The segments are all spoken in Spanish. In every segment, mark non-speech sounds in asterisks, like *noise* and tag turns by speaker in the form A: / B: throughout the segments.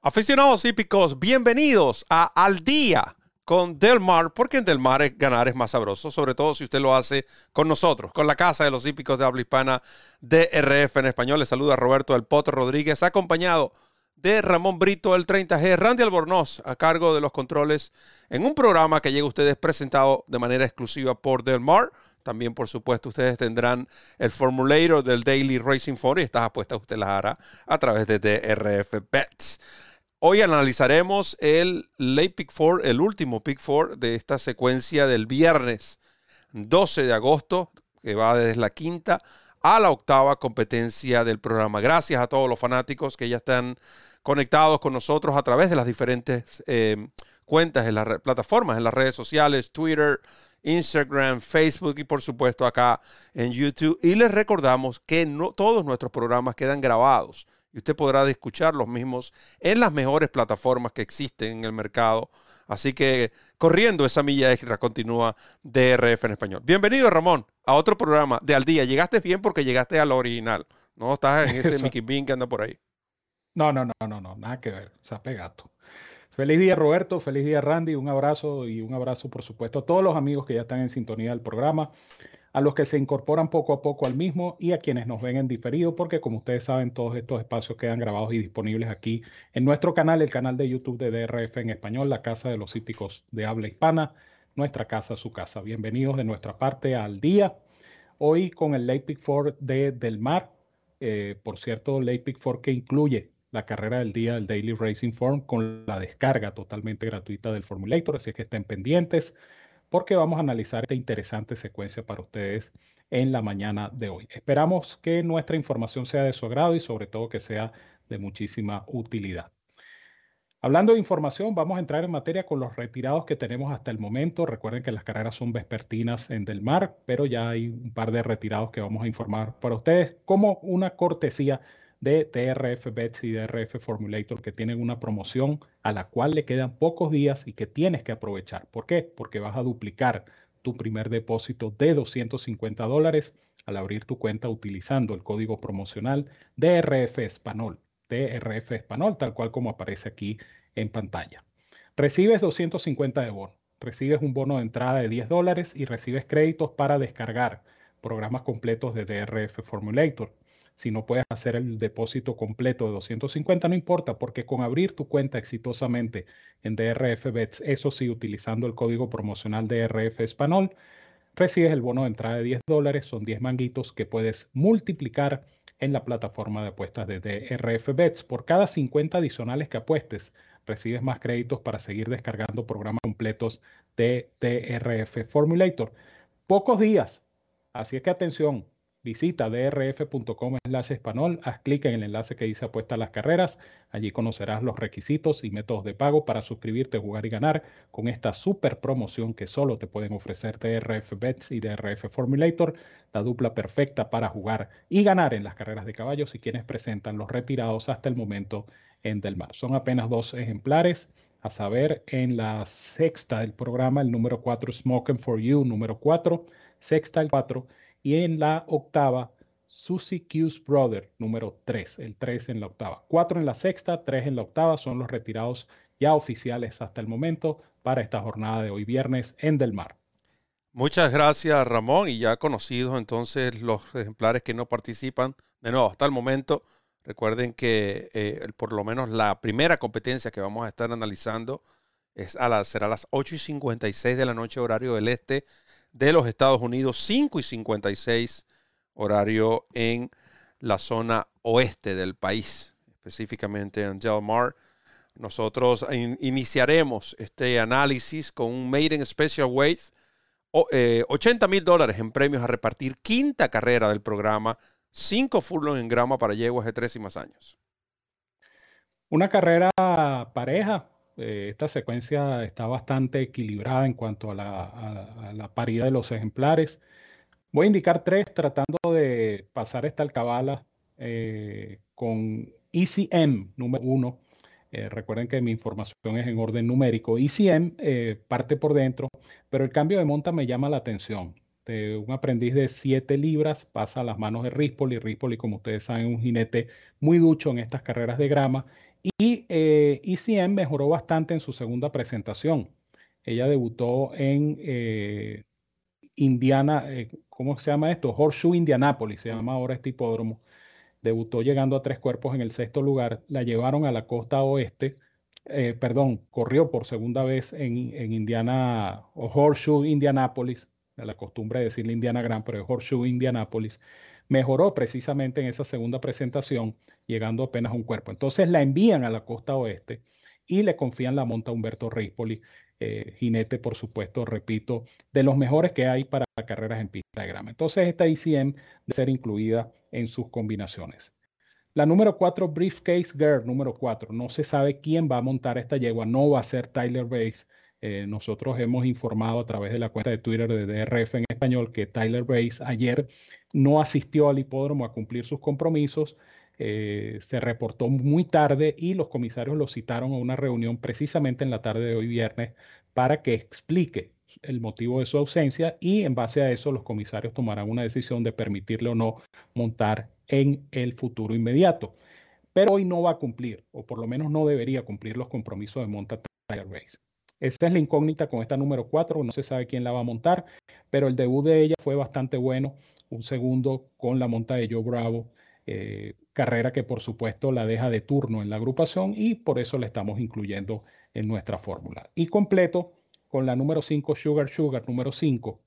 A: Aficionados hípicos, bienvenidos a Al Día con Del Mar, porque en Del Mar ganar es más sabroso, sobre todo si usted lo hace con nosotros, con la Casa de los Hípicos de Habla Hispana DRF en español. Le saluda Roberto del Potter Rodríguez, acompañado de Ramón Brito del 30G, Randy Albornoz a cargo de los controles en un programa que llega a ustedes presentado de manera exclusiva por Del Mar. También, por supuesto, ustedes tendrán el formulator del Daily Racing Phone y estas apuestas usted las hará a través de DRF Bets. Hoy analizaremos el late pick four, el último pick four de esta secuencia del viernes 12 de agosto, que va desde la quinta a la octava competencia del programa. Gracias a todos los fanáticos que ya están conectados con nosotros a través de las diferentes eh, cuentas en las plataformas, en las redes sociales, Twitter, Instagram, Facebook y por supuesto acá en YouTube. Y les recordamos que no, todos nuestros programas quedan grabados y usted podrá escuchar los mismos en las mejores plataformas que existen en el mercado. Así que corriendo esa milla extra continúa DRF en español. Bienvenido Ramón a otro programa de Al Día. Llegaste bien porque llegaste al original. No estás en ese Mickey Bean que anda por ahí.
B: No, no, no, no, no, nada que ver. Se ha pegado. Feliz día Roberto, feliz día Randy, un abrazo y un abrazo por supuesto a todos los amigos que ya están en sintonía del programa a los que se incorporan poco a poco al mismo y a quienes nos ven en diferido, porque como ustedes saben, todos estos espacios quedan grabados y disponibles aquí en nuestro canal, el canal de YouTube de DRF en español, la Casa de los Hípicos de Habla Hispana, nuestra casa, su casa. Bienvenidos de nuestra parte al día. Hoy con el Late Pick 4 de Del Mar, eh, por cierto, Late Pick 4 que incluye la carrera del día del Daily Racing Form con la descarga totalmente gratuita del Formulator, así que estén pendientes porque vamos a analizar esta interesante secuencia para ustedes en la mañana de hoy. Esperamos que nuestra información sea de su agrado y sobre todo que sea de muchísima utilidad. Hablando de información, vamos a entrar en materia con los retirados que tenemos hasta el momento. Recuerden que las carreras son vespertinas en Del Mar, pero ya hay un par de retirados que vamos a informar para ustedes como una cortesía de TRF Bets y DRF Formulator que tienen una promoción a la cual le quedan pocos días y que tienes que aprovechar. ¿Por qué? Porque vas a duplicar tu primer depósito de 250 dólares al abrir tu cuenta utilizando el código promocional DRF Español, DRF Español, tal cual como aparece aquí en pantalla. Recibes 250 de bono, recibes un bono de entrada de 10 dólares y recibes créditos para descargar programas completos de DRF Formulator. Si no puedes hacer el depósito completo de 250, no importa, porque con abrir tu cuenta exitosamente en DRF Bets, eso sí, utilizando el código promocional DRF Español, recibes el bono de entrada de 10 dólares, son 10 manguitos que puedes multiplicar en la plataforma de apuestas de DRF Bets. Por cada 50 adicionales que apuestes, recibes más créditos para seguir descargando programas completos de DRF Formulator. Pocos días, así es que atención, Visita drf.com slash español, haz clic en el enlace que dice apuesta a las carreras. Allí conocerás los requisitos y métodos de pago para suscribirte, jugar y ganar con esta super promoción que solo te pueden ofrecer DRF Bets y DRF Formulator, la dupla perfecta para jugar y ganar en las carreras de caballos y quienes presentan los retirados hasta el momento en Del Mar. Son apenas dos ejemplares a saber, en la sexta del programa, el número 4, Smoking for You, número 4, sexta el 4, y en la octava, Susie Q's Brother, número 3, el 3 en la octava. 4 en la sexta, 3 en la octava son los retirados ya oficiales hasta el momento para esta jornada de hoy viernes en Del Mar.
A: Muchas gracias Ramón y ya conocidos entonces los ejemplares que no participan. De nuevo, hasta el momento, recuerden que eh, por lo menos la primera competencia que vamos a estar analizando es a las, será a las 8 y 56 de la noche horario del este de los Estados Unidos, 5 y 56 horario en la zona oeste del país, específicamente en Del Mar. Nosotros iniciaremos este análisis con un Maiden Special Weight, 80 eh, mil dólares en premios a repartir, quinta carrera del programa, 5 furlongs en grama para yeguas de 3 y más años.
B: Una carrera pareja, Eh, esta secuencia está bastante equilibrada en cuanto a la, paridad de los ejemplares. Voy a indicar tres tratando de pasar esta alcabala eh, con ECM número uno. Eh, recuerden que mi información es en orden numérico. ECM parte por dentro, pero el cambio de monta me llama la atención. De un aprendiz de 7 libras pasa a las manos de Rispoli. Rispoli, como ustedes saben, un jinete muy ducho en estas carreras de grama eh, ECM mejoró bastante en su segunda presentación. Ella debutó en eh, Indiana, eh, ¿cómo se llama esto? Horseshoe Indianapolis, se llama ahora este hipódromo. Debutó llegando a tres cuerpos en el sexto lugar. La llevaron a la costa oeste, eh, perdón, corrió por segunda vez en, en Indiana, o Horseshoe Indianapolis, la costumbre de decirle Indiana Grand, pero es Horseshoe Indianapolis mejoró precisamente en esa segunda presentación, llegando apenas un cuerpo. Entonces la envían a la costa oeste y le confían la monta a Humberto Rispoli, eh, jinete, por supuesto, repito, de los mejores que hay para carreras en pista de grama. Entonces esta ICM de ser incluida en sus combinaciones. La número 4, Briefcase Girl, número 4. No se sabe quién va a montar esta yegua. No va a ser Tyler Bates. Eh, nosotros hemos informado a través de la cuenta de Twitter de DRF en español que Tyler Bates ayer no asistió al hipódromo a cumplir sus compromisos. Eh, se reportó muy tarde y los comisarios lo citaron a una reunión precisamente en la tarde de hoy viernes para que explique el motivo de su ausencia y en base a eso los comisarios tomarán una decisión de permitirle o no montar en el futuro inmediato. Pero hoy no va a cumplir, o por lo menos no debería cumplir los compromisos de monta Tyler Bates. Esa es la incógnita con esta número 4, no se sabe quién la va a montar, pero el debut de ella fue bastante bueno, un segundo con la monta de Joe Bravo, eh, carrera que por supuesto la deja de turno en la agrupación y por eso la estamos incluyendo en nuestra fórmula. Y completo con la número 5, Sugar Sugar, número 5.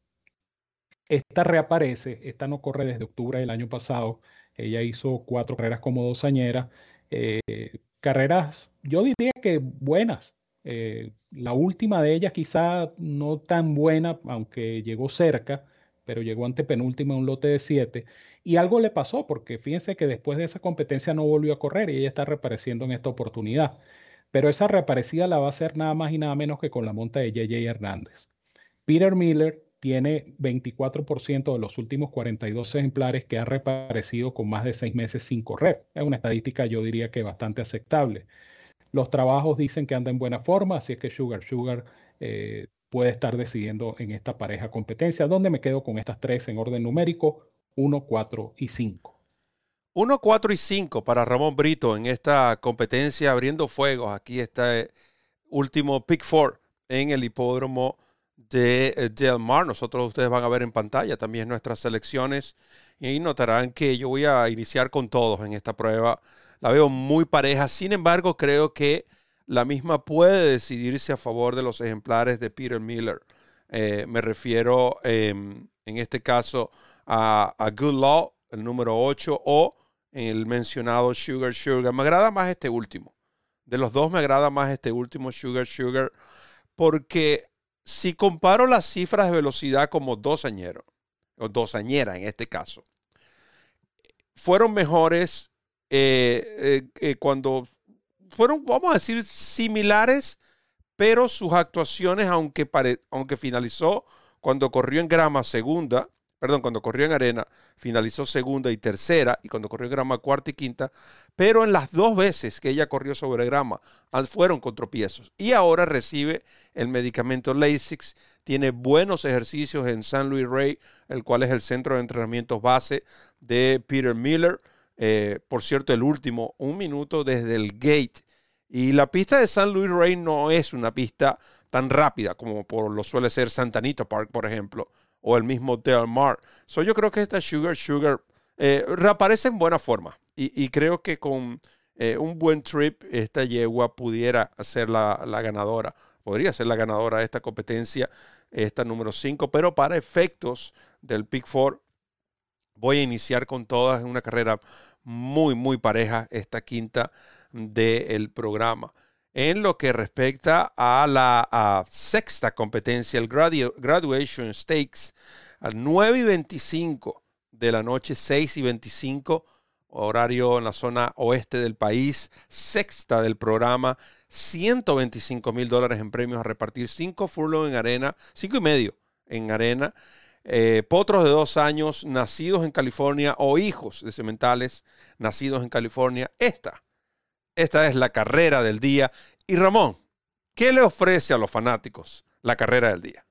B: Esta reaparece, esta no corre desde octubre del año pasado, ella hizo cuatro carreras como dosañera, eh, carreras, yo diría que buenas, eh, la última de ellas quizá no tan buena, aunque llegó cerca, pero llegó ante penúltima en un lote de siete. Y algo le pasó, porque fíjense que después de esa competencia no volvió a correr y ella está reapareciendo en esta oportunidad. Pero esa reaparecida la va a hacer nada más y nada menos que con la monta de JJ Hernández. Peter Miller tiene 24% de los últimos 42 ejemplares que ha reaparecido con más de seis meses sin correr. Es una estadística yo diría que bastante aceptable. Los trabajos dicen que anda en buena forma, así es que Sugar Sugar eh, puede estar decidiendo en esta pareja competencia, donde me quedo con estas tres en orden numérico, 1, 4 y 5.
A: 1, 4 y 5 para Ramón Brito en esta competencia abriendo fuegos. Aquí está el último pick four en el hipódromo de eh, Del Mar. Nosotros ustedes van a ver en pantalla también nuestras selecciones y notarán que yo voy a iniciar con todos en esta prueba la veo muy pareja. Sin embargo, creo que la misma puede decidirse a favor de los ejemplares de Peter Miller. Eh, me refiero em, en este caso a, Good Law, el número 8, o el mencionado Sugar Sugar. Me agrada más este último. De los dos me agrada más este último Sugar Sugar porque si comparo las cifras de velocidad como dos añeros, o dos añera en este caso, fueron mejores eh, eh, eh, cuando fueron, vamos a decir, similares, pero sus actuaciones, aunque, aunque finalizó cuando corrió en grama segunda, perdón, cuando corrió en arena, finalizó segunda y tercera, y cuando corrió en grama cuarta y quinta, pero en las dos veces que ella corrió sobre grama fueron con tropiezos. Y ahora recibe el medicamento Lasix, tiene buenos ejercicios en San Luis Rey, el cual es el centro de entrenamiento base de Peter Miller. Eh, por cierto, el último, un minuto desde el gate. Y la pista de San Luis Rey no es una pista tan rápida como por lo suele ser Santanito Park, por ejemplo, o el mismo Del Mar. So, yo creo que esta Sugar Sugar eh, reaparece en buena forma. Y, creo que con eh, un buen trip, esta yegua pudiera ser la, la, ganadora. Podría ser la ganadora de esta competencia, esta número 5, pero para efectos del Pick 4, voy a iniciar con todas una carrera muy, muy pareja esta quinta del programa. En lo que respecta a la sexta competencia, el Graduation Stakes, a 9 y 25 de la noche, 6 y 25, horario en la zona oeste del país, sexta del programa, 125 mil dólares en premios a repartir, 5 furlong en arena, 5 y medio en arena, eh, potros de dos años nacidos en California o hijos de cementales nacidos en California. Esta, esta es la carrera del día. Y Ramón, ¿qué le ofrece a los fanáticos la carrera del día?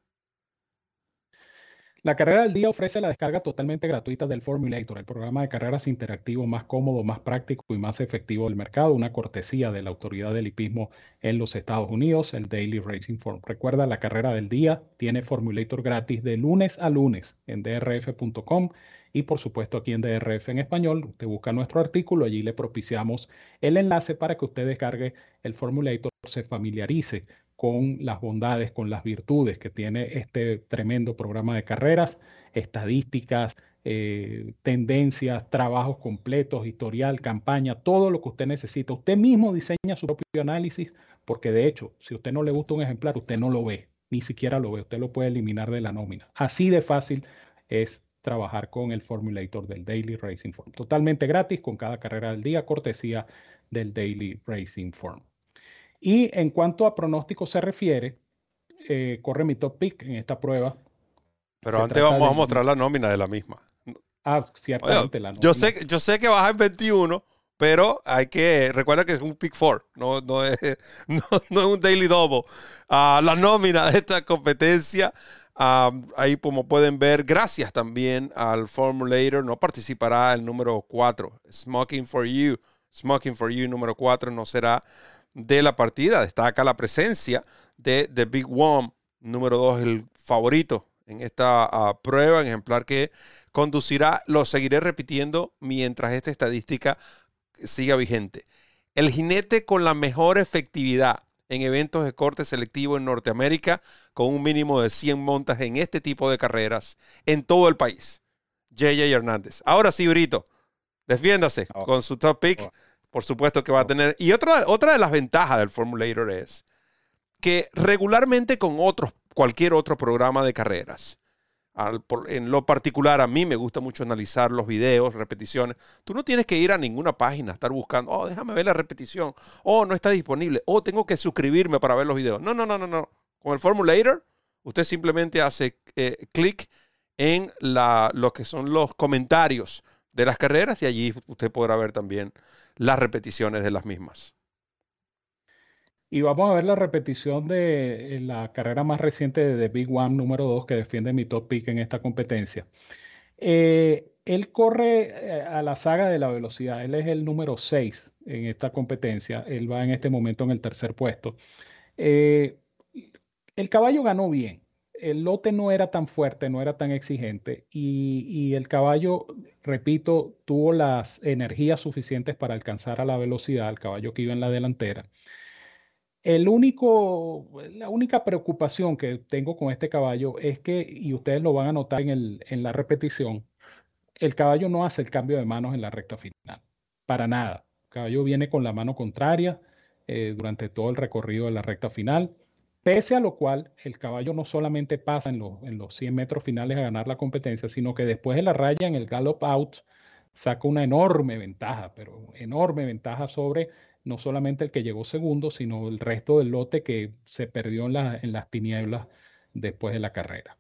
B: La carrera del día ofrece la descarga totalmente gratuita del Formulator, el programa de carreras interactivo más cómodo, más práctico y más efectivo del mercado, una cortesía de la autoridad del hipismo en los Estados Unidos, el Daily Racing Form. Recuerda, la carrera del día tiene Formulator gratis de lunes a lunes en drf.com y por supuesto aquí en DRF en español. Usted busca nuestro artículo, allí le propiciamos el enlace para que usted descargue el Formulator, se familiarice con las bondades, con las virtudes que tiene este tremendo programa de carreras, estadísticas, eh, tendencias, trabajos completos, historial, campaña, todo lo que usted necesita. Usted mismo diseña su propio análisis, porque de hecho, si a usted no le gusta un ejemplar, usted no lo ve, ni siquiera lo ve, usted lo puede eliminar de la nómina. Así de fácil es trabajar con el Formulator del Daily Racing Form. Totalmente gratis con cada carrera del día, cortesía del Daily Racing Form. Y en cuanto a pronóstico se refiere, eh, corre mi top pick en esta prueba.
A: Pero antes vamos a mostrar la nómina de la misma.
B: Ah, ciertamente la
A: nómina. Yo sé, yo sé que baja en 21, pero hay que, recuerda que es un pick 4, no, no, es, *laughs* no, es un daily double. Ah, la nómina de esta competencia, ah, ahí como pueden ver, gracias también al Formulator, no participará el número 4, Smoking for You. Smoking for You número 4 no será de la partida. Destaca la presencia de The Big One, número 2, el favorito en esta ah, prueba, en ejemplar que conducirá, lo seguiré repitiendo mientras esta estadística siga vigente. El jinete con la mejor efectividad en eventos de corte selectivo en Norteamérica, con un mínimo de 100 montas en este tipo de carreras en todo el país. JJ Hernández. Ahora sí, Brito, defiéndase oh. con su top pick. Oh por supuesto que va a tener. Y otra, otra de las ventajas del Formulator es que regularmente con otros, cualquier otro programa de carreras, en lo particular a mí me gusta mucho analizar los videos, repeticiones. Tú no tienes que ir a ninguna página, estar buscando, oh, déjame ver la repetición, oh, no está disponible, oh, tengo que suscribirme para ver los videos. No, no, no, no, no. Con el Formulator, usted simplemente hace eh, clic en la, lo que son los comentarios de las carreras y allí usted podrá ver también las repeticiones de las mismas.
B: Y vamos a ver la repetición de eh, la carrera más reciente de The Big One número 2 que defiende mi top pick en esta competencia. Eh, él corre eh, a la saga de la velocidad. Él es el número 6 en esta competencia. Él va en este momento en el tercer puesto. el caballo ganó bien el lote no era tan fuerte, no era tan exigente y, el caballo, repito, tuvo las energías suficientes para alcanzar a la velocidad, al caballo que iba en la delantera. El único, la única preocupación que tengo con este caballo es que, y ustedes lo van a notar en, la repetición, el caballo no hace el cambio de manos en la recta final, para nada. El caballo viene con la mano contraria eh, durante todo el recorrido de la recta final Pese a lo cual, el caballo no solamente pasa en, los 100 metros finales a ganar la competencia, sino que después de la raya en el gallop out saca una enorme ventaja, pero enorme ventaja sobre no solamente el que llegó segundo, sino el resto del lote que se perdió en, en las tinieblas después de la carrera.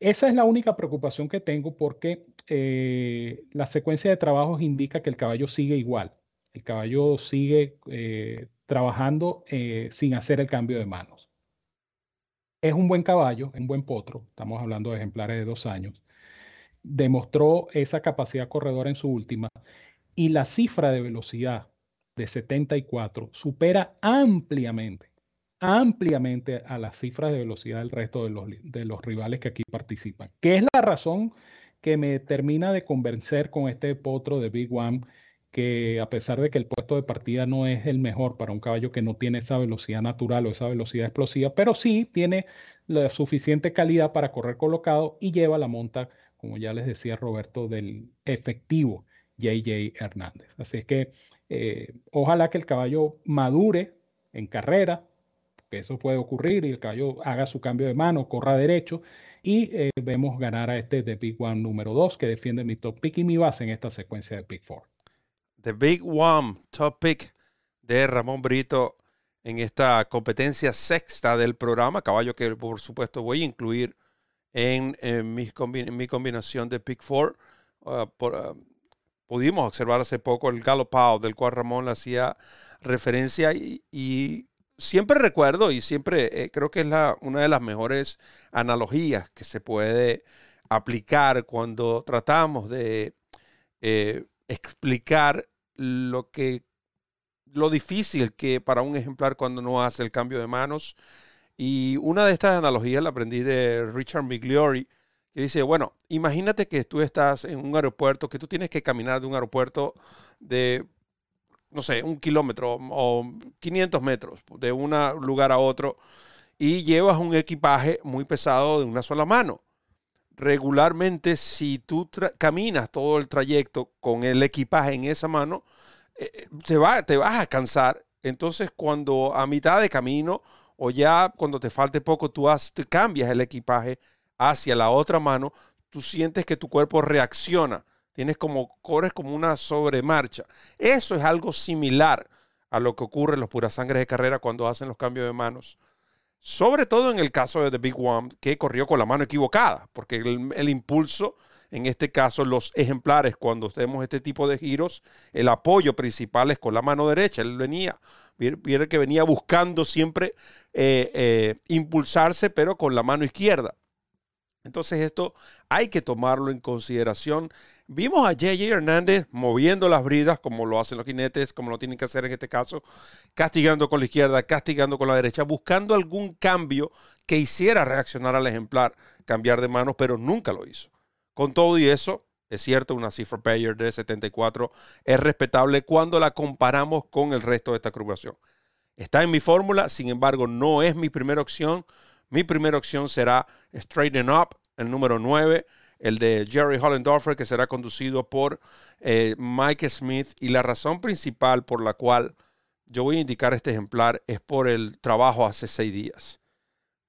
B: Esa es la única preocupación que tengo porque eh, la secuencia de trabajos indica que el caballo sigue igual. El caballo sigue eh, trabajando eh, sin hacer el cambio de manos. Es un buen caballo, un buen potro, estamos hablando de ejemplares de dos años. Demostró esa capacidad corredora en su última y la cifra de velocidad de 74 supera ampliamente, ampliamente a las cifras de velocidad del resto de los, de los rivales que aquí participan, que es la razón que me termina de convencer con este potro de Big One que a pesar de que el puesto de partida no es el mejor para un caballo que no tiene esa velocidad natural o esa velocidad explosiva, pero sí tiene la suficiente calidad para correr colocado y lleva la monta, como ya les decía Roberto, del efectivo JJ Hernández. Así es que eh, ojalá que el caballo madure en carrera, que eso puede ocurrir y el caballo haga su cambio de mano, corra derecho y eh, vemos ganar a este de Big One número 2 que defiende mi top pick y mi base en esta secuencia de Pick 4.
A: The Big One, top pick de Ramón Brito en esta competencia sexta del programa, caballo que por supuesto voy a incluir en, mi, combinación de Pick Four. Ah, pudimos observar hace poco el galopado del cual Ramón le hacía referencia y, siempre recuerdo y siempre eh, creo que es la, una de las mejores analogías que se puede aplicar cuando tratamos de eh, explicar lo que lo difícil que para un ejemplar cuando no hace el cambio de manos. Y una de estas analogías la aprendí de Richard Migliori, que dice, bueno, imagínate que tú estás en un aeropuerto, que tú tienes que caminar de un aeropuerto de, no sé, un kilómetro o 500 metros de un lugar a otro y llevas un equipaje muy pesado de una sola mano. Regularmente, si tú caminas todo el trayecto con el equipaje en esa mano, eh, te, va, te vas a cansar. Entonces, cuando a mitad de camino o ya cuando te falte poco, tú cambias el equipaje hacia la otra mano, tú sientes que tu cuerpo reacciona. Tienes como, corres como una sobremarcha. Eso es algo similar a lo que ocurre en los puras sangres de carrera cuando hacen los cambios de manos. Sobre todo en el caso de The Big One, que corrió con la mano equivocada, porque el impulso en este caso los ejemplares, cuando hacemos este tipo de giros, el apoyo principal es con la mano derecha. Él venía, viene que venía buscando siempre eh, eh, impulsarse, pero con la mano izquierda. Entonces esto hay que tomarlo en consideración. Vimos a J.J. Hernández moviendo las bridas como lo hacen los jinetes, como lo tienen que hacer en este caso, castigando con la izquierda, castigando con la derecha, buscando algún cambio que hiciera reaccionar al ejemplar, cambiar de manos, pero nunca lo hizo. Con todo y eso, es cierto, una cifra Bayer de 74 es respetable cuando la comparamos con el resto de esta agrupación. Está en mi fórmula, sin embargo, no es mi primera opción. Mi primera opción será Straighten Up, el número 9, el de Jerry Hollendorfer, que será conducido por eh, Mike Smith. Y la razón principal por la cual yo voy a indicar este ejemplar es por el trabajo hace seis días.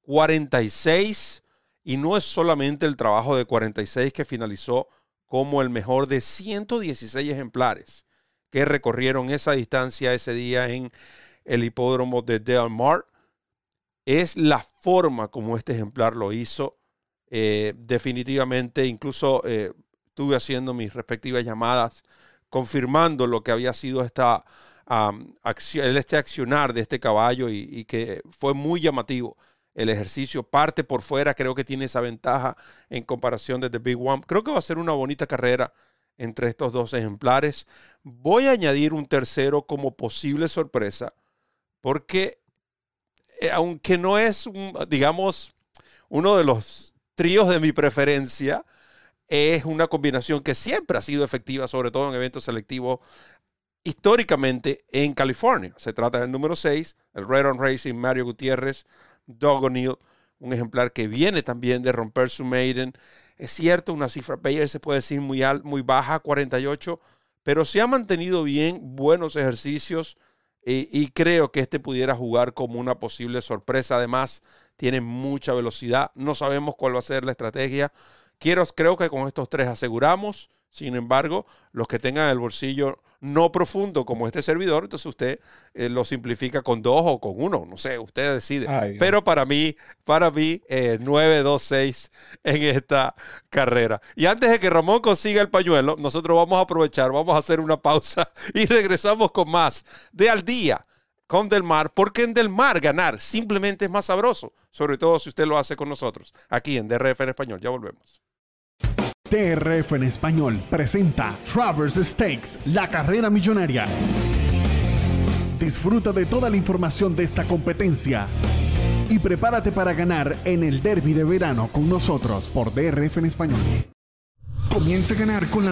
A: 46 y no es solamente el trabajo de 46 que finalizó como el mejor de 116 ejemplares que recorrieron esa distancia ese día en el hipódromo de Del Mar. Es la forma como este ejemplar lo hizo. Eh, definitivamente, incluso eh, estuve haciendo mis respectivas llamadas confirmando lo que había sido esta, este accionar de este caballo y que fue muy llamativo el ejercicio parte por fuera, creo que tiene esa ventaja en comparación de The Big One. Creo que va a ser una bonita carrera entre estos dos ejemplares. Voy a añadir un tercero como posible sorpresa, porque eh, aunque no es, digamos, uno de los tríos de mi preferencia, es una combinación que siempre ha sido efectiva, sobre todo en eventos selectivos históricamente en California. Se trata del número 6, el Red on Racing, Mario Gutiérrez, Doug O'Neill, un ejemplar que viene también de romper su maiden. Es cierto, una cifra Bayer se puede decir muy, muy baja, 48, pero se ha mantenido bien, buenos ejercicios y, creo que este pudiera jugar como una posible sorpresa. Además, tiene mucha velocidad. No sabemos cuál va a ser la estrategia. Quiero, creo que con estos tres aseguramos. Sin embargo, los que tengan el bolsillo no profundo como este servidor, entonces usted eh, lo simplifica con dos o con uno, no sé, usted decide. Pero para mí, para mí, eh, 9, 2, 6 en esta carrera. Y antes de que Ramón consiga el pañuelo, nosotros vamos a aprovechar, vamos a hacer una pausa *laughs* y regresamos con más de al día con Del Mar, porque en Del Mar ganar simplemente es más sabroso, sobre todo si usted lo hace con nosotros, aquí en DRF en español. Ya volvemos.
C: TRF en español presenta Travers Stakes, la carrera millonaria. Disfruta de toda la información de esta competencia y prepárate para ganar en el derby de verano con nosotros por DRF en español. Comienza a ganar con la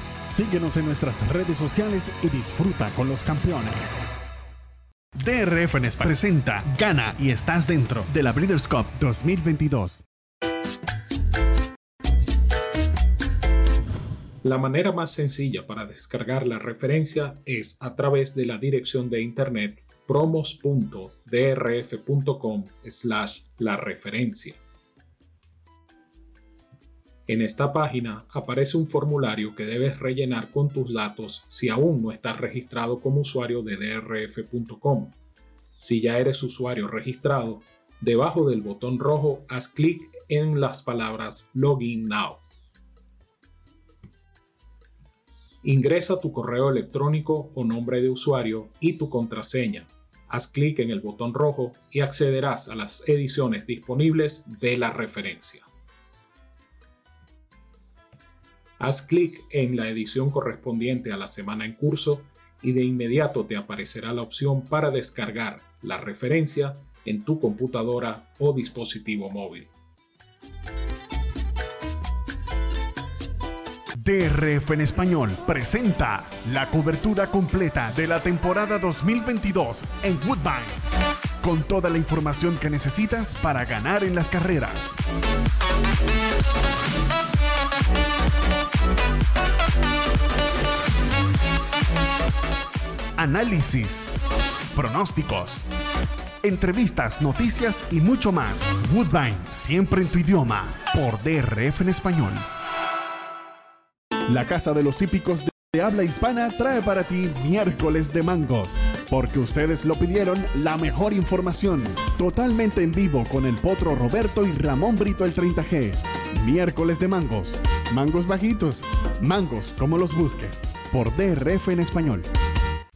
C: Síguenos en nuestras redes sociales y disfruta con los campeones. DRF en España presenta Gana y estás dentro de la Breeders' Cup 2022.
B: La manera más sencilla para descargar la referencia es a través de la dirección de internet promos.drf.com slash la referencia. En esta página aparece un formulario que debes rellenar con tus datos si aún no estás registrado como usuario de drf.com. Si ya eres usuario registrado, debajo del botón rojo haz clic en las palabras Login Now. Ingresa tu correo electrónico o nombre de usuario y tu contraseña. Haz clic en el botón rojo y accederás a las ediciones disponibles de la referencia. Haz clic en la edición correspondiente a la semana en curso y de inmediato te aparecerá la opción para descargar la referencia en tu computadora o dispositivo móvil.
C: DRF en español presenta la cobertura completa de la temporada 2022 en Woodbine, con toda la información que necesitas para ganar en las carreras. Análisis, pronósticos, entrevistas, noticias y mucho más. Woodbine, siempre en tu idioma, por DRF en español. La Casa de los Hípicos de habla hispana trae para ti miércoles de mangos, porque ustedes lo pidieron la mejor información, totalmente en vivo con el potro Roberto y Ramón Brito el 30G. Miércoles de mangos, mangos bajitos, mangos como los busques, por DRF en español.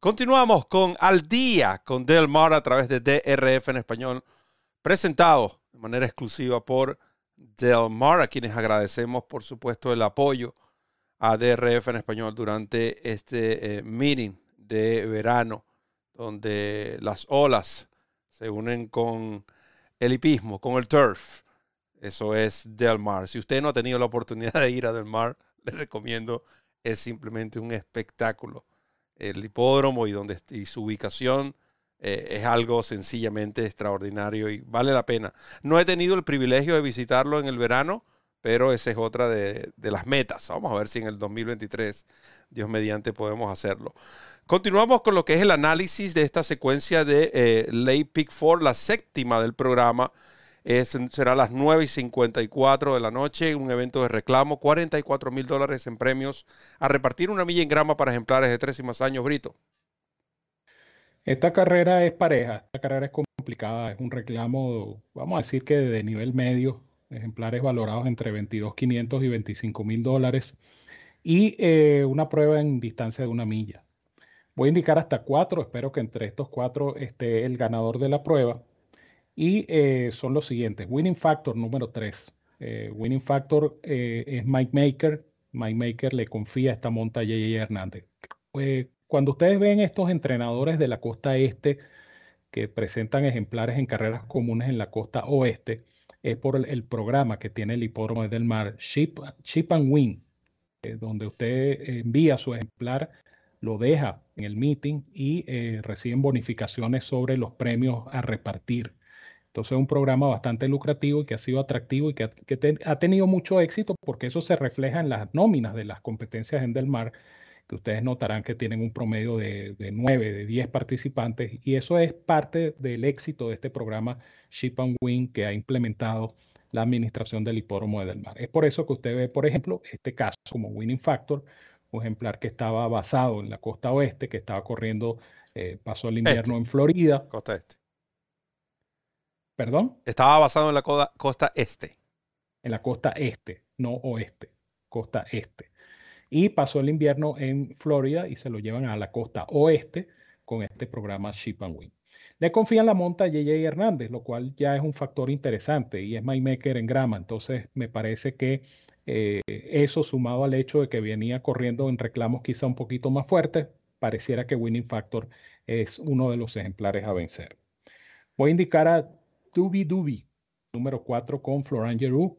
A: Continuamos con Al Día con Del Mar a través de DRF en español, presentado de manera exclusiva por Del Mar, a quienes agradecemos por supuesto el apoyo a DRF en español durante este eh, meeting de verano, donde las olas se unen con el hipismo, con el turf. Eso es Del Mar. Si usted no ha tenido la oportunidad de ir a Del Mar, le recomiendo, es simplemente un espectáculo el hipódromo y, donde, y su ubicación eh, es algo sencillamente extraordinario y vale la pena. No he tenido el privilegio de visitarlo en el verano, pero esa es otra de, las metas. Vamos a ver si en el 2023, Dios mediante, podemos hacerlo. Continuamos con lo que es el análisis de esta secuencia de eh, Late Pick 4, la séptima del programa será a las 9 y 54 de la noche, un evento de reclamo, 44 mil dólares en premios, a repartir una milla en grama para ejemplares de tres y más años, Brito.
B: Esta carrera es pareja, esta carrera es complicada, es un reclamo, vamos a decir que de nivel medio, ejemplares valorados entre 22.500 y 25 mil dólares y eh, una prueba en distancia de una milla. Voy a indicar hasta cuatro, espero que entre estos cuatro esté el ganador de la prueba. Y eh, son los siguientes. Winning Factor número 3. Eh, winning Factor eh, es Mike Maker. Mike Maker le confía esta monta a J.J. Hernández. cuando ustedes ven estos entrenadores de la costa este que presentan ejemplares en carreras comunes en la costa oeste, es por el, programa que tiene el hipódromo del mar, Ship, and Win, donde usted envía su ejemplar, lo deja en el meeting y reciben bonificaciones sobre los premios a repartir. Entonces es un programa bastante lucrativo y que ha sido atractivo y que, ha, tenido mucho éxito porque eso se refleja en las nóminas de las competencias en Del Mar, que ustedes notarán que tienen un promedio de, de 9, de 10 participantes y eso es parte del éxito de este programa Ship and Win que ha implementado la administración del hipódromo de Del Mar. Es por eso que usted ve, por ejemplo, este caso como Winning Factor, un ejemplar que estaba basado en la costa oeste, que estaba corriendo, eh, pasó el invierno
A: este.
B: en Florida.
A: Costa este.
B: ¿Perdón?
A: Estaba basado en la costa este.
B: En la costa este, no oeste, costa este. Y pasó el invierno en Florida y se lo llevan a la costa oeste con este programa Ship and Win. Le confía en la monta a JJ Hernández, lo cual ya es un factor interesante y es maker en grama. Entonces, me parece que eh, eso sumado al hecho de que venía corriendo en reclamos quizá un poquito más fuertes, pareciera que Winning Factor es uno de los ejemplares a vencer. Voy a indicar a Dubi Dubi, número 4 con Florent Giroux,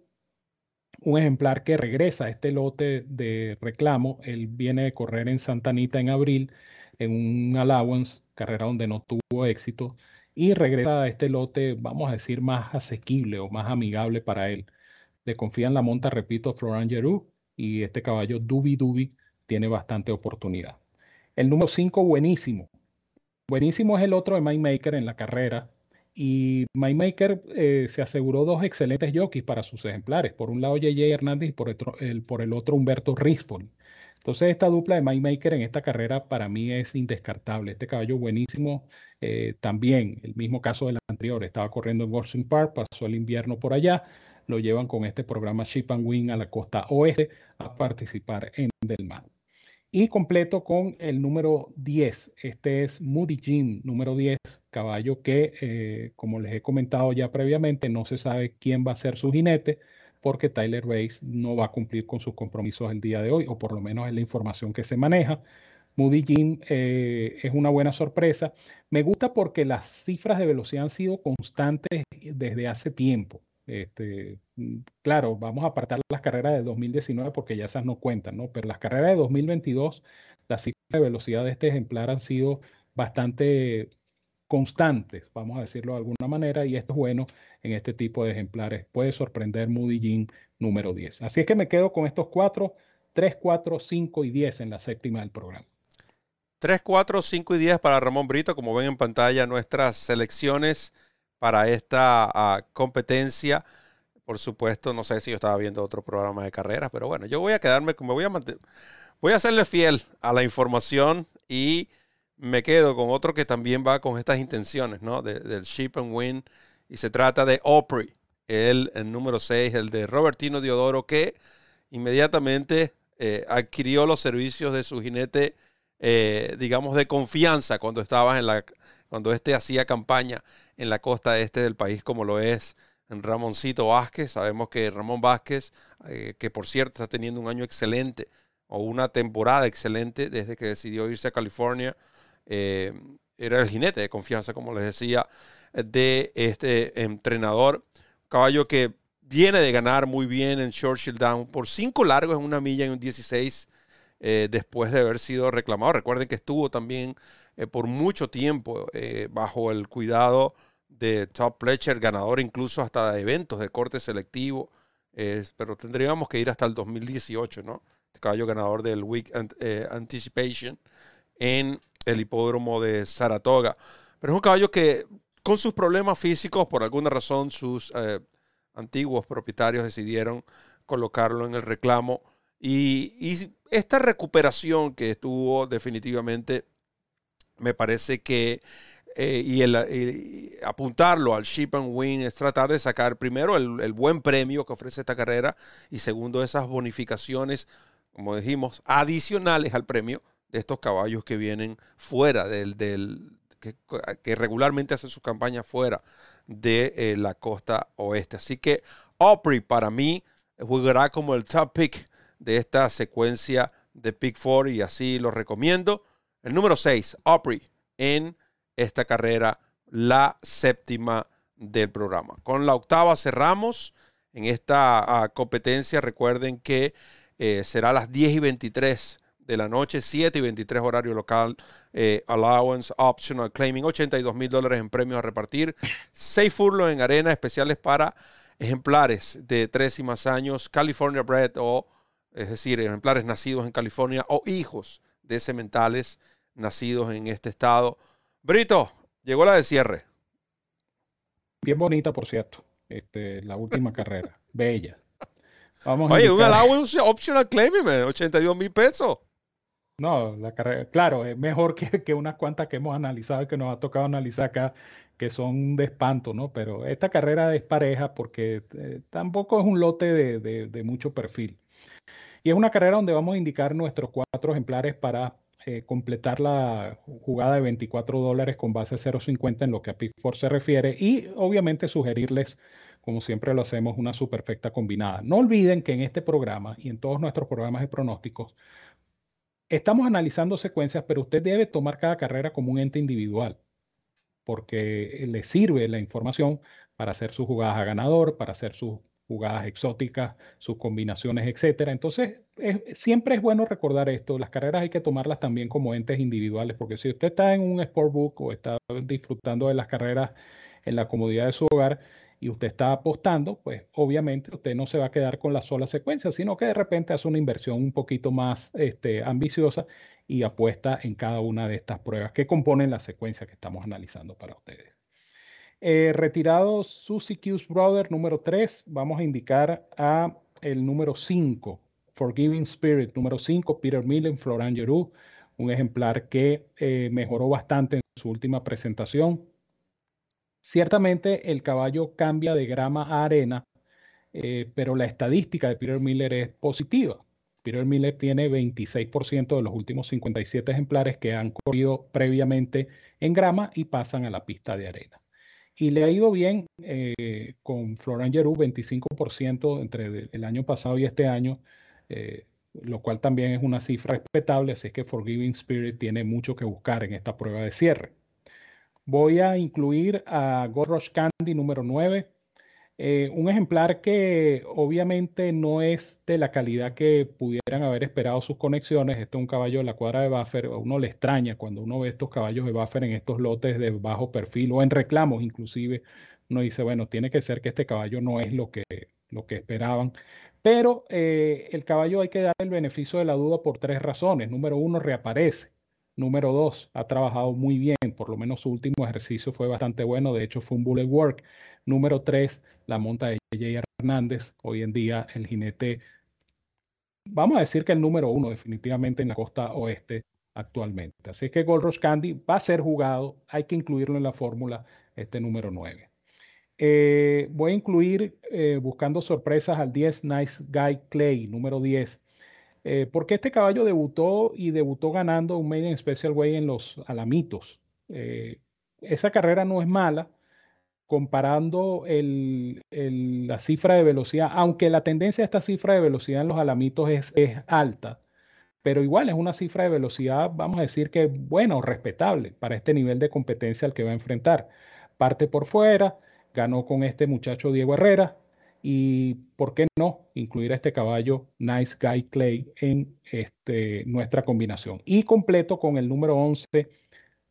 B: un ejemplar que regresa a este lote de reclamo. Él viene de correr en Santa Anita en abril en un allowance, carrera donde no tuvo éxito, y regresa a este lote, vamos a decir, más asequible o más amigable para él. Le confía en la monta, repito, Florent Giroux, y este caballo Dubi Dubi tiene bastante oportunidad. El número 5, buenísimo. Buenísimo es el otro de Maker en la carrera, y MyMaker eh, se aseguró dos excelentes jockeys para sus ejemplares. Por un lado, JJ Hernández y por el, por el otro, Humberto Rispoli. Entonces, esta dupla de MyMaker en esta carrera para mí es indescartable. Este caballo buenísimo. Eh, también, el mismo caso del anterior, estaba corriendo en Washington Park, pasó el invierno por allá. Lo llevan con este programa Ship and Wing a la costa oeste a participar en Del Mar y completo con el número 10. Este es Moody Jim, número 10, caballo que, eh, como les he comentado ya previamente, no se sabe quién va a ser su jinete porque Tyler Bates no va a cumplir con sus compromisos el día de hoy, o por lo menos es la información que se maneja. Moody Jim eh, es una buena sorpresa. Me gusta porque las cifras de velocidad han sido constantes desde hace tiempo. Este, mm, claro, vamos a apartar las carreras de 2019 porque ya esas no cuentan, ¿no? Pero las carreras de 2022, las cifras de velocidad de este ejemplar han sido bastante constantes, vamos a decirlo de alguna manera, y esto es bueno en este tipo de ejemplares. Puede sorprender Moody Jean número 10. Así es que me quedo con estos cuatro, 3, 4, 5 y 10 en la séptima del programa.
A: 3, 4, 5 y 10 para Ramón Brito, como ven en pantalla nuestras selecciones para esta ah, competencia. Por supuesto, no sé si yo estaba viendo otro programa de carreras, pero bueno, yo voy a quedarme, me voy a voy a serle fiel a la información y me quedo con otro que también va con estas intenciones, ¿no? del Ship and Win. Y se trata de Opry, el, el número 6, el de Robertino Diodoro, que inmediatamente eh, adquirió los servicios de su jinete, eh, digamos, de confianza cuando estaba en la, cuando este hacía campaña en la costa este del país como lo es Ramoncito Vázquez. Sabemos que Ramón Vázquez, eh, que por cierto está teniendo un año excelente o una temporada excelente desde que decidió irse a California, eh, era el jinete de confianza, como les decía, de este entrenador. Caballo que viene de ganar muy bien en Churchill Down por cinco largos en una milla en un 16 eh, después de haber sido reclamado. Recuerden que estuvo también por mucho tiempo bajo el cuidado de Top Pletcher, ganador incluso hasta de eventos de corte selectivo, pero tendríamos que ir hasta el 2018, ¿no? Este caballo ganador del Week eh, Anticipation en el hipódromo de Saratoga. Pero es un caballo que con sus problemas físicos, por alguna razón, sus eh, antiguos propietarios decidieron colocarlo en el reclamo. Y, esta recuperación que estuvo definitivamente, me parece que eh, y, el, apuntarlo al Ship and Win es tratar de sacar primero el, buen premio que ofrece esta carrera y segundo esas bonificaciones, como dijimos, adicionales al premio de estos caballos que vienen fuera del, del que, regularmente hacen sus campañas fuera de eh, la costa oeste. Así que Opry para mí jugará como el top pick de esta secuencia de Pick 4 y así lo recomiendo. El número 6, Opry en esta carrera, la séptima del programa. Con la octava cerramos en esta ah, competencia. Recuerden que eh, será a las 10 y 23 de la noche, 7 y 23 horario local, eh, allowance optional claiming, 82 mil dólares en premios a repartir, 6 furlos en arena especiales para ejemplares de 3 y más años, California bred o, es decir, ejemplares nacidos en California o hijos de sementales nacidos en este estado. Brito, llegó la de cierre.
B: Bien bonita, por cierto. Este, la última carrera. *laughs* Bella.
A: Vamos Oye, un allowance optional claiming, 82 mil pesos.
B: No, la carrera, claro, es mejor que, que, unas cuantas que hemos analizado, que nos ha tocado analizar acá, que son de espanto, ¿no? Pero esta carrera es pareja porque eh, tampoco es un lote de, de, mucho perfil. Y es una carrera donde vamos a indicar nuestros cuatro ejemplares para eh, completar la jugada de 24 dólares con base 0.50 en lo que a Pick 4 se refiere y obviamente sugerirles, como siempre lo hacemos, una superfecta combinada. No olviden que en este programa y en todos nuestros programas de pronósticos estamos analizando secuencias, pero usted debe tomar cada carrera como un ente individual porque le sirve la información para hacer sus jugadas a ganador, para hacer sus jugadas exóticas, sus combinaciones, etcétera. Entonces, siempre es bueno recordar esto. Las carreras hay que tomarlas también como entes individuales, porque si usted está en un sportbook o está disfrutando de las carreras en la comodidad de su hogar y usted está apostando, pues obviamente usted no se va a quedar con la sola secuencia, sino que de repente hace una inversión un poquito más este, ambiciosa y apuesta en cada una de estas pruebas que componen la secuencia que estamos analizando para ustedes. Eh, retirado Susie Q's Brother número 3, vamos a indicar a el número 5, Forgiving Spirit, número 5, Peter Millen, Florent Giroux, un ejemplar que eh, mejoró bastante en su última presentación. Ciertamente el caballo cambia de grama a arena, eh, pero la estadística de Peter Miller es positiva. Peter Miller tiene 26% de los últimos 57 ejemplares que han corrido previamente en grama y pasan a la pista de arena. Y le ha ido bien eh, con Florent Giroux, 25% entre el año pasado y este año, eh, lo cual también es una cifra respetable, así es que Forgiving Spirit tiene mucho que buscar en esta prueba de cierre. Voy a incluir a Gold Rush Candy número 9, eh, un ejemplar que obviamente no es de la calidad que pudieran haber esperado sus conexiones. Este es un caballo de la cuadra de Buffer. A uno le extraña cuando uno ve estos caballos de Buffer en estos lotes de bajo perfil o en reclamos inclusive. Uno dice, bueno, tiene que ser que este caballo no es lo que, lo que esperaban. Pero eh, el caballo hay que dar el beneficio de la duda por tres razones. Número uno, reaparece. Número dos, ha trabajado muy bien. Por lo menos su último ejercicio fue bastante bueno. De hecho, fue un bullet work. Número tres, la monta de J.J. Hernández, hoy en día el jinete, vamos a decir que el número uno definitivamente en la costa oeste actualmente. Así que Gold Rush Candy va a ser jugado, hay que incluirlo en la fórmula, este número 9. Eh, voy a incluir, eh, buscando sorpresas, al 10 Nice Guy Clay, número 10. Eh, porque este caballo debutó y debutó ganando un Maiden Special Way en los Alamitos. esa carrera no es mala, comparando la cifra de velocidad, aunque la tendencia de esta cifra de velocidad en los alamitos es, alta, pero igual es una cifra de velocidad, vamos a decir que buena o respetable para este nivel de competencia al que va a enfrentar. Parte por fuera, ganó con este muchacho Diego Herrera y, ¿por qué no?, incluir a este caballo Nice Guy Clay en este, nuestra combinación. Y completo con el número 11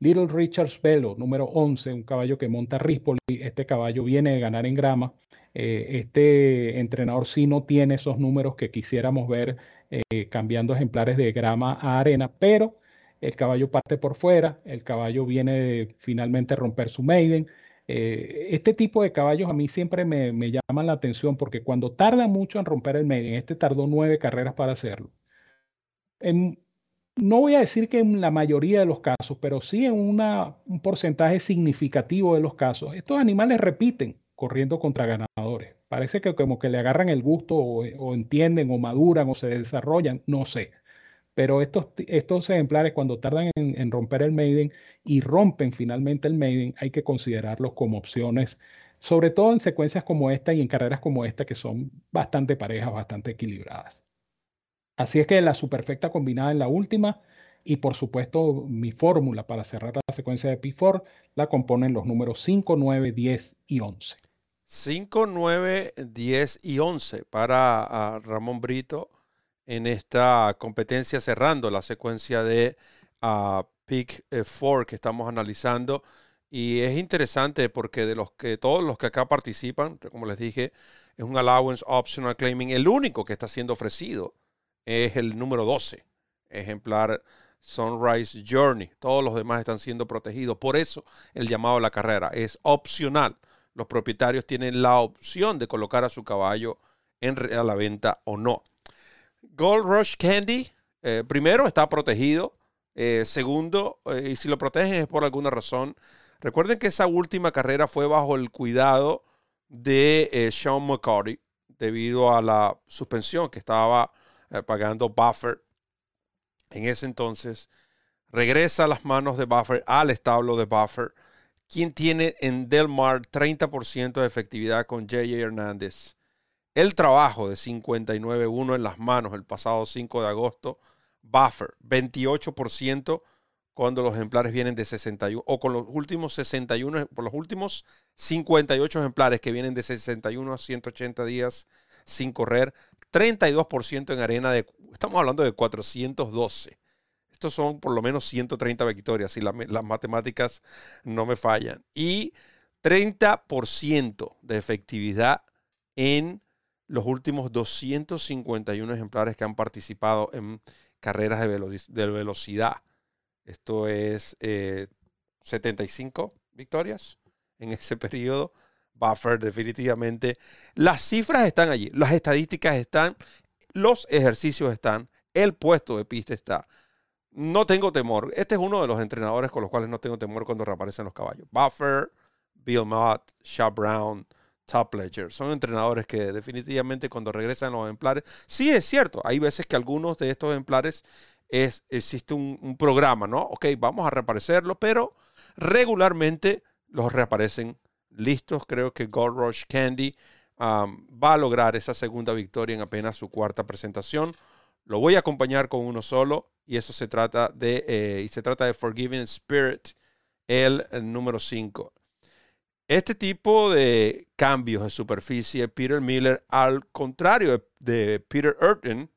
B: Little Richards Velo, número 11, un caballo que monta Rispoli. Este caballo viene de ganar en grama. Eh, este entrenador sí no tiene esos números que quisiéramos ver eh, cambiando ejemplares de grama a arena, pero el caballo parte por fuera, el caballo viene de finalmente romper su maiden. Eh, este tipo de caballos a mí siempre me, llaman la atención porque cuando tarda mucho en romper el maiden, este tardó nueve carreras para hacerlo. No voy a decir que en la mayoría de los casos, pero sí en un porcentaje significativo de los casos, estos animales repiten corriendo contra ganadores. Parece que como que le agarran el gusto o, entienden o maduran o se desarrollan, no sé. Pero estos, estos ejemplares cuando tardan en, en romper el maiden y rompen finalmente el maiden, hay que considerarlos como opciones, sobre todo en secuencias como esta y en carreras como esta que son bastante parejas, bastante equilibradas. Así es que la superfecta combinada en la última y por supuesto mi fórmula para cerrar la secuencia de P4 la componen los números 5, 9, 10 y 11.
A: 5, 9, 10 y 11 para ah, Ramón Brito en esta competencia cerrando la secuencia de uh, Pick 4 que estamos analizando. Y es interesante porque de los que todos los que acá participan, como les dije, es un allowance optional claiming, el único que está siendo ofrecido es el número 12, ejemplar Sunrise Journey. Todos los demás están siendo protegidos. Por eso el llamado a la carrera es opcional. Los propietarios tienen la opción de colocar a su caballo en, a la venta o no. Gold Rush Candy, eh, primero, está protegido. Eh, segundo, eh, y si lo protegen es por alguna razón. Recuerden que esa última carrera fue bajo el cuidado de Sean McCarty debido a la suspensión que estaba pagando buffer en ese entonces regresa a las manos de Buffer, al establo de Buffer, quien tiene en Del Mar 30% de efectividad con J.J. Hernández. El trabajo de 59-1 en las manos el pasado 5 de agosto, Buffer 28% cuando los ejemplares vienen de 61 o con los últimos 61 por los últimos 58 ejemplares que vienen de 61 a 180 días sin correr, 32% en arena de estamos hablando de 412 estos son por lo menos 130 victorias, si las matemáticas no me fallan. Y 30% de efectividad en los últimos 251 ejemplares que han participado en carreras de, velocidad. Esto es 75 eh, victorias en ese *laughs* periodo. Buffer, definitivamente. Las cifras están allí, las estadísticas están, los ejercicios están, el puesto de pista está no tengo temor. Este es uno de los entrenadores con los cuales no tengo temor cuando reaparecen los caballos. Buffer, Bill Mott, Shaw Brown, Top Ledger. Son entrenadores que definitivamente cuando regresan los ejemplares, sí es cierto, hay veces que algunos de estos ejemplares es, existe un, programa, ¿no? Ok, vamos a reaparecerlo, pero regularmente los reaparecen listos. Creo que Gold Rush Candy va a lograr esa segunda victoria en apenas su cuarta presentación. Lo voy a acompañar con uno solo y eso se trata de, eh, y se trata de Forgiving Spirit, el, número 5. Este tipo de cambios de superficie, Peter Miller, al contrario de, Peter Urton,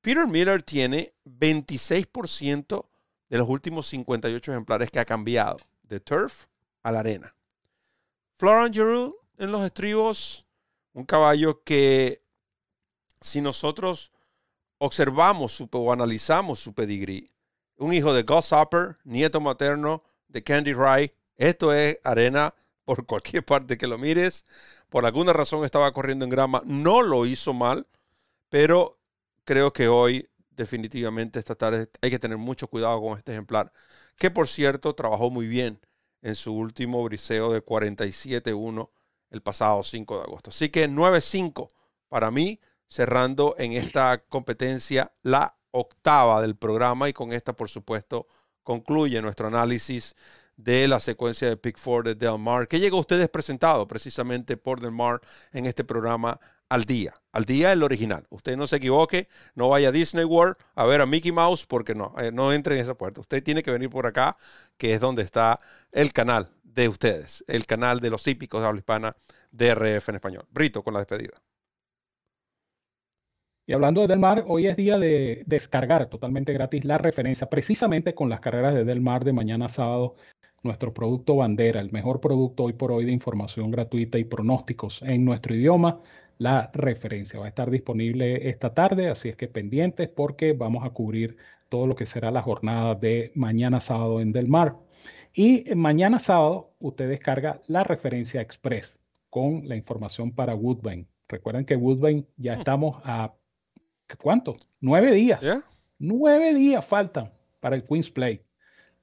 A: Peter Miller tiene 26% de los últimos 58 ejemplares que ha cambiado de turf a la arena. Florent Giroux en los estribos, un caballo que si nosotros observamos su, o analizamos su pedigrí. Un hijo de Gus Hopper, nieto materno de Candy Rye. Esto es arena por cualquier parte que lo mires. Por alguna razón estaba corriendo en grama. No lo hizo mal, pero creo que hoy definitivamente esta tarde hay que tener mucho cuidado con este ejemplar, que por cierto trabajó muy bien en su último briseo de 47-1 el pasado 5 de agosto. Así que 9-5 para mí cerrando en esta competencia la octava del programa y con esta, por supuesto, concluye nuestro análisis de la secuencia de Pick Four de Del Mar, que llega a ustedes presentado precisamente por Del Mar en este programa al día. Al día el original. Usted no se equivoque, no vaya a Disney World a ver a Mickey Mouse porque no, eh, no entre en esa puerta. Usted tiene que venir por acá, que es donde está el canal de ustedes, el canal de los hípicos de habla hispana de RF en español. Brito con la despedida.
B: Y hablando de Del Mar, hoy es día de descargar totalmente gratis la referencia, precisamente con las carreras de Del Mar de mañana sábado, nuestro producto bandera, el mejor producto hoy por hoy de información gratuita y pronósticos en nuestro idioma. La referencia va a estar disponible esta tarde, así es que pendientes porque vamos a cubrir todo lo que será la jornada de mañana sábado en Del Mar. Y mañana sábado usted descarga la referencia express con la información para Woodbine. Recuerden que Woodbine ya mm. estamos a ¿Cuánto? Nueve días. Nueve días faltan para el Queen's Play,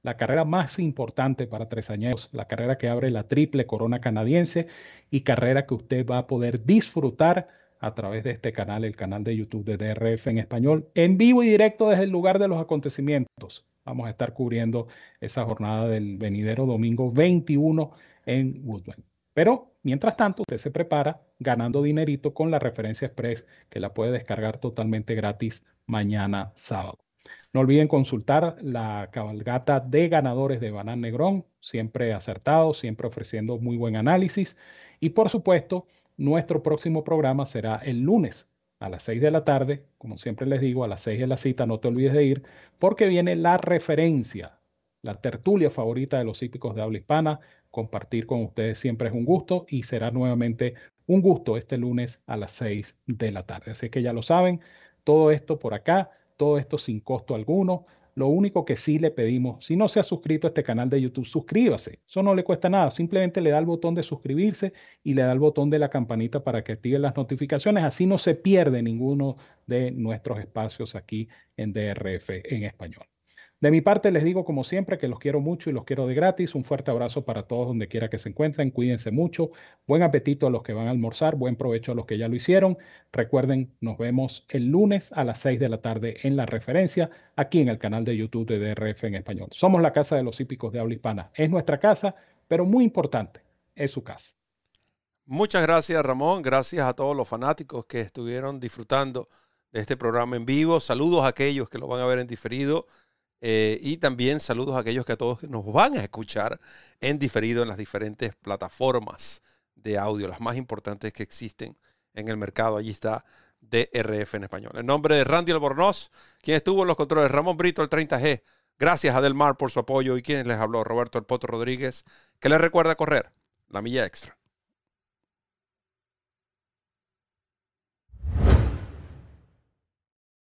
B: la carrera más importante para tres años, la carrera que abre la triple corona canadiense y carrera que usted va a poder disfrutar a través de este canal, el canal de YouTube de DRF en español, en vivo y directo desde el lugar de los acontecimientos. Vamos a estar cubriendo esa jornada del venidero domingo 21 en Woodland. Pero mientras tanto, usted se prepara ganando dinerito con la referencia express que la puede descargar totalmente gratis mañana sábado. No olviden consultar la cabalgata de ganadores de Banán Negrón, siempre acertado, siempre ofreciendo muy buen análisis. Y por supuesto, nuestro próximo programa será el lunes a las 6 de la tarde. Como siempre les digo, a las 6 de la cita, no te olvides de ir, porque viene la referencia, la tertulia favorita de los hípicos de habla hispana, compartir con ustedes siempre es un gusto y será nuevamente un gusto este lunes a las 6 de la tarde. Así que ya lo saben, todo esto por acá, todo esto sin costo alguno. Lo único que sí le pedimos, si no se ha suscrito a este canal de YouTube, suscríbase. Eso no le cuesta nada. Simplemente le da el botón de suscribirse y le da el botón de la campanita para que active las notificaciones. Así no se pierde ninguno de nuestros espacios aquí en DRF en español. De mi parte les digo como siempre que los quiero mucho y los quiero de gratis. Un fuerte abrazo para todos donde quiera que se encuentren. Cuídense mucho. Buen apetito a los que van a almorzar. Buen provecho a los que ya lo hicieron. Recuerden, nos vemos el lunes a las 6 de la tarde en la referencia aquí en el canal de YouTube de DRF en español. Somos la casa de los hípicos de habla hispana. Es nuestra casa, pero muy importante, es su casa.
A: Muchas gracias Ramón. Gracias a todos los fanáticos que estuvieron disfrutando de este programa en vivo. Saludos a aquellos que lo van a ver en diferido eh, y también saludos a aquellos que a todos nos van a escuchar en diferido en las diferentes plataformas de audio, las más importantes que existen en el mercado. Allí está DRF en español. En nombre de Randy Albornoz, quien estuvo en los controles, Ramón Brito, el 30G. Gracias a Del Mar por su apoyo y quien les habló, Roberto El Poto Rodríguez, que les recuerda correr la milla extra.